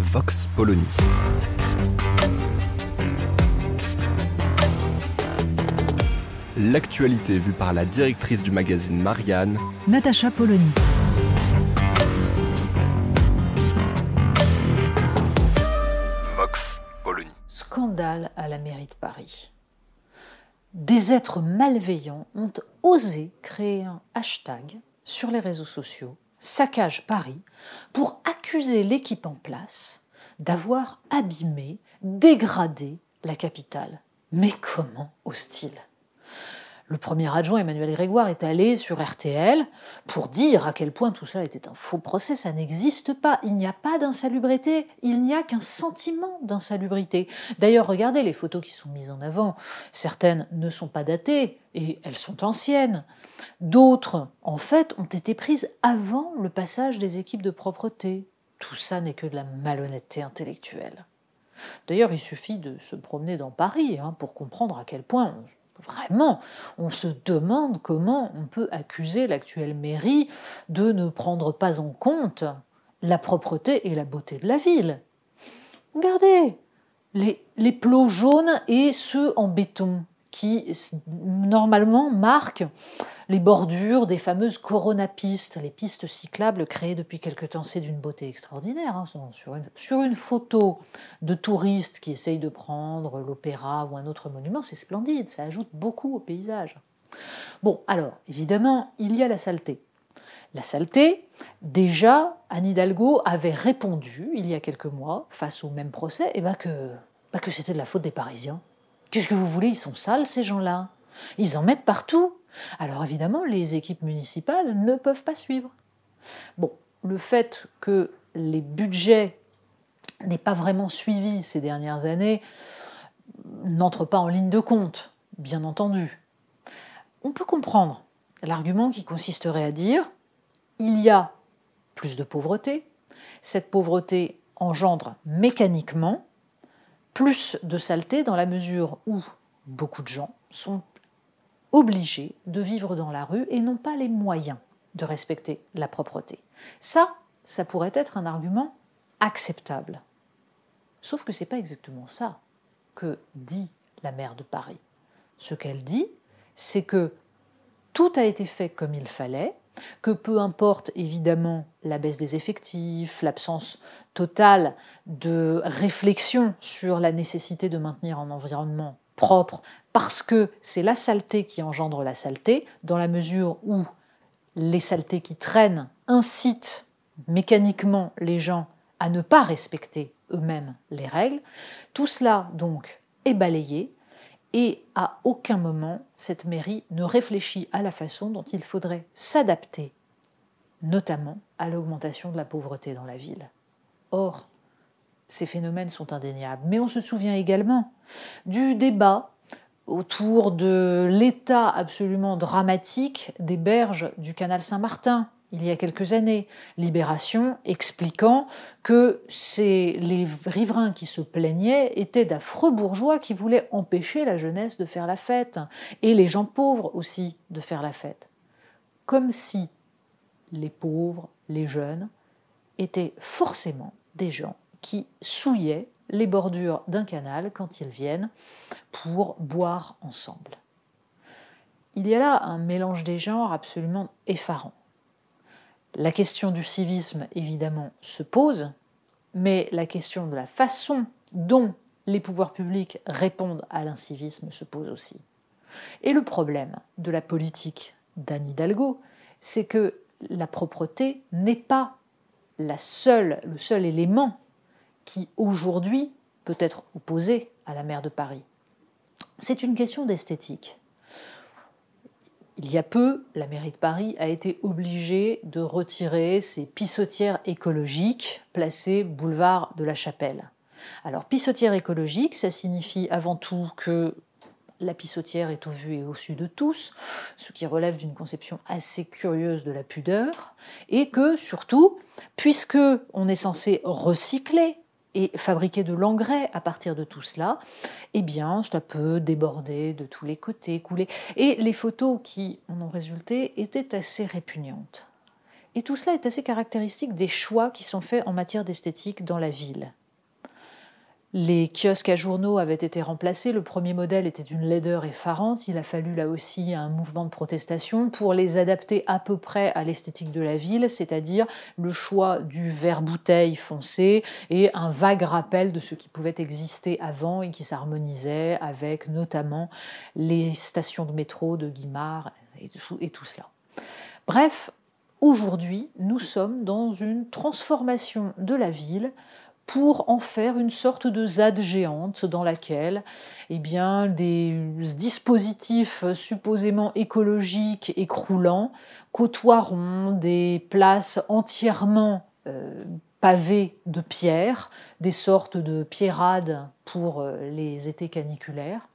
Vox Polony. L'actualité vue par la directrice du magazine Marianne, Natacha Polony. Vox Polony. Scandale à la mairie de Paris. Des êtres malveillants ont osé créer un hashtag sur les réseaux sociaux, saccage Paris, pour accuser l'équipe en place d'avoir abîmé, dégradé la capitale. Mais comment osent-ils le premier adjoint Emmanuel Grégoire est allé sur RTL pour dire à quel point tout ça était un faux procès. Ça n'existe pas. Il n'y a pas d'insalubrité. Il n'y a qu'un sentiment d'insalubrité. D'ailleurs, regardez les photos qui sont mises en avant. Certaines ne sont pas datées et elles sont anciennes. D'autres, en fait, ont été prises avant le passage des équipes de propreté. Tout ça n'est que de la malhonnêteté intellectuelle. D'ailleurs, il suffit de se promener dans Paris hein, pour comprendre à quel point Vraiment, on se demande comment on peut accuser l'actuelle mairie de ne prendre pas en compte la propreté et la beauté de la ville. Regardez, les, les plots jaunes et ceux en béton qui normalement marquent les bordures des fameuses coronapistes, les pistes cyclables créées depuis quelque temps. C'est d'une beauté extraordinaire. Hein, sur, une, photo de touristes qui essayent de prendre l'opéra ou un autre monument, c'est splendide, ça ajoute beaucoup au paysage. Bon, alors, évidemment, il y a la saleté. La saleté, déjà, Anne Hidalgo avait répondu, il y a quelques mois, face au même procès, eh ben que, ben que c'était de la faute des Parisiens. Qu'est-ce que vous voulez? Ils sont sales, ces gens-là. Ils en mettent partout. Alors évidemment, les équipes municipales ne peuvent pas suivre. Bon, le fait que les budgets n'aient pas vraiment suivi ces dernières années n'entre pas en ligne de compte, bien entendu. On peut comprendre l'argument qui consisterait à dire il y a plus de pauvreté, cette pauvreté engendre mécaniquement plus de saleté dans la mesure où beaucoup de gens sont obligés de vivre dans la rue et n'ont pas les moyens de respecter la propreté. Ça, ça pourrait être un argument acceptable. Sauf que ce n'est pas exactement ça que dit la maire de Paris. Ce qu'elle dit, c'est que tout a été fait comme il fallait, que peu importe évidemment la baisse des effectifs, l'absence totale de réflexion sur la nécessité de maintenir un environnement propre, parce que c'est la saleté qui engendre la saleté, dans la mesure où les saletés qui traînent incitent mécaniquement les gens à ne pas respecter eux-mêmes les règles, tout cela donc est balayé et à aucun moment cette mairie ne réfléchit à la façon dont il faudrait s'adapter, notamment à l'augmentation de la pauvreté dans la ville. Or, ces phénomènes sont indéniables. Mais on se souvient également du débat autour de l'état absolument dramatique des berges du canal Saint-Martin, il y a quelques années, Libération expliquant que c'est les riverains qui se plaignaient étaient d'affreux bourgeois qui voulaient empêcher la jeunesse de faire la fête, et les gens pauvres aussi de faire la fête. Comme si les pauvres, les jeunes, étaient forcément des gens qui souillaient les bordures d'un canal quand ils viennent pour boire ensemble. Il y a là un mélange des genres absolument effarant. La question du civisme, évidemment, se pose, mais la question de la façon dont les pouvoirs publics répondent à l'incivisme se pose aussi. Et le problème de la politique d'Anne Hidalgo, c'est que la propreté n'est pas la seule, le seul élément qui aujourd'hui peut être opposé à la maire de Paris. C'est une question d'esthétique. il y a peu, la mairie de Paris a été obligée de retirer ses pissotières écologiques placées boulevard de la Chapelle. Alors, pissotière écologique, ça signifie avant tout que la pissotière est au vu et au su de tous, ce qui relève d'une conception assez curieuse de la pudeur, et que surtout, puisque on est censé recycler et fabriquer de l'engrais à partir de tout cela, eh bien, ça peut déborder de tous les côtés, couler. Et les photos qui en ont résulté étaient assez répugnantes. Et tout cela est assez caractéristique des choix qui sont faits en matière d'esthétique dans la ville. Les kiosques à journaux avaient été remplacés. Le premier modèle était une laideur effarante. Il a fallu là aussi un mouvement de protestation pour les adapter à peu près à l'esthétique de la ville, c'est-à-dire le choix du verre bouteille foncé et un vague rappel de ce qui pouvait exister avant et qui s'harmonisait avec notamment les stations de métro de Guimard et tout cela. Bref, aujourd'hui, nous sommes dans une transformation de la ville pour en faire une sorte de ZAD géante dans laquelle eh bien, des dispositifs supposément écologiques et côtoieront des places entièrement euh, pavées de pierre, des sortes de pierrades pour euh, les étés caniculaires,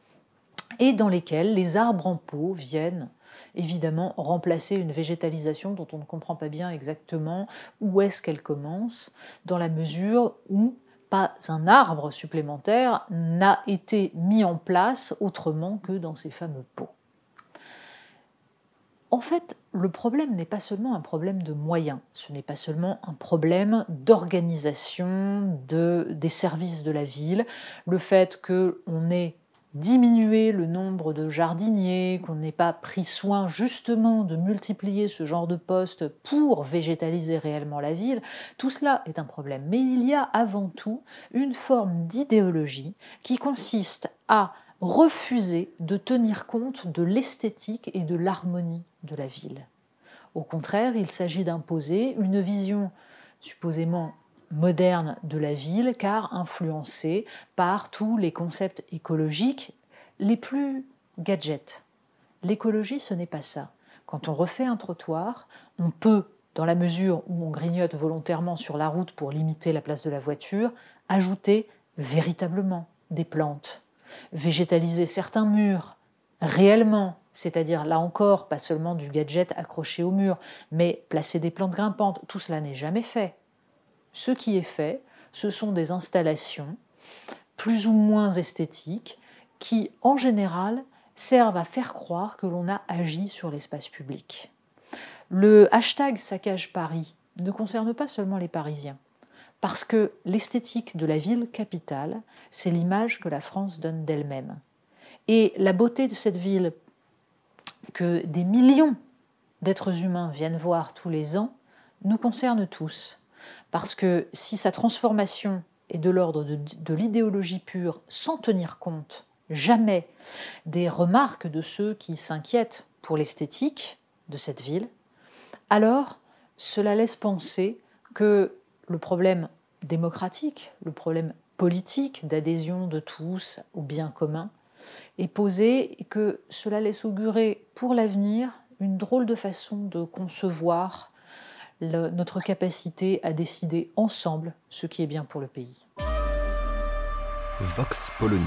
et dans lesquelles les arbres en pot viennent évidemment remplacer une végétalisation dont on ne comprend pas bien exactement où est-ce qu'elle commence, dans la mesure où pas un arbre supplémentaire n'a été mis en place autrement que dans ces fameux pots. En fait, le problème n'est pas seulement un problème de moyens, ce n'est pas seulement un problème d'organisation de, des services de la ville, le fait qu'on ait diminuer le nombre de jardiniers, qu'on n'ait pas pris soin justement de multiplier ce genre de postes pour végétaliser réellement la ville, tout cela est un problème. Mais il y a avant tout une forme d'idéologie qui consiste à refuser de tenir compte de l'esthétique et de l'harmonie de la ville. Au contraire, il s'agit d'imposer une vision supposément moderne de la ville car influencée par tous les concepts écologiques les plus gadgets. L'écologie, ce n'est pas ça. Quand on refait un trottoir, on peut, dans la mesure où on grignote volontairement sur la route pour limiter la place de la voiture, ajouter véritablement des plantes, végétaliser certains murs, réellement, c'est-à-dire là encore, pas seulement du gadget accroché au mur, mais placer des plantes grimpantes, tout cela n'est jamais fait. Ce qui est fait, ce sont des installations plus ou moins esthétiques qui, en général, servent à faire croire que l'on a agi sur l'espace public. Le hashtag saccage Paris ne concerne pas seulement les Parisiens, parce que l'esthétique de la ville capitale, c'est l'image que la France donne d'elle-même. Et la beauté de cette ville que des millions d'êtres humains viennent voir tous les ans nous concerne tous. Parce que si sa transformation est de l'ordre de, l'idéologie pure, sans tenir compte jamais des remarques de ceux qui s'inquiètent pour l'esthétique de cette ville, alors cela laisse penser que le problème démocratique, le problème politique d'adhésion de tous au bien commun est posé et que cela laisse augurer pour l'avenir une drôle de façon de concevoir notre capacité à décider ensemble ce qui est bien pour le pays. Vox Polony.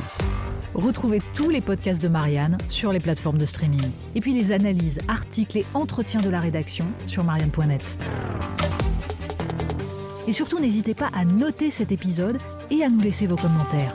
Retrouvez tous les podcasts de Marianne sur les plateformes de streaming. Et puis les analyses, articles et entretiens de la rédaction sur marianne.net. Et surtout, n'hésitez pas à noter cet épisode et à nous laisser vos commentaires.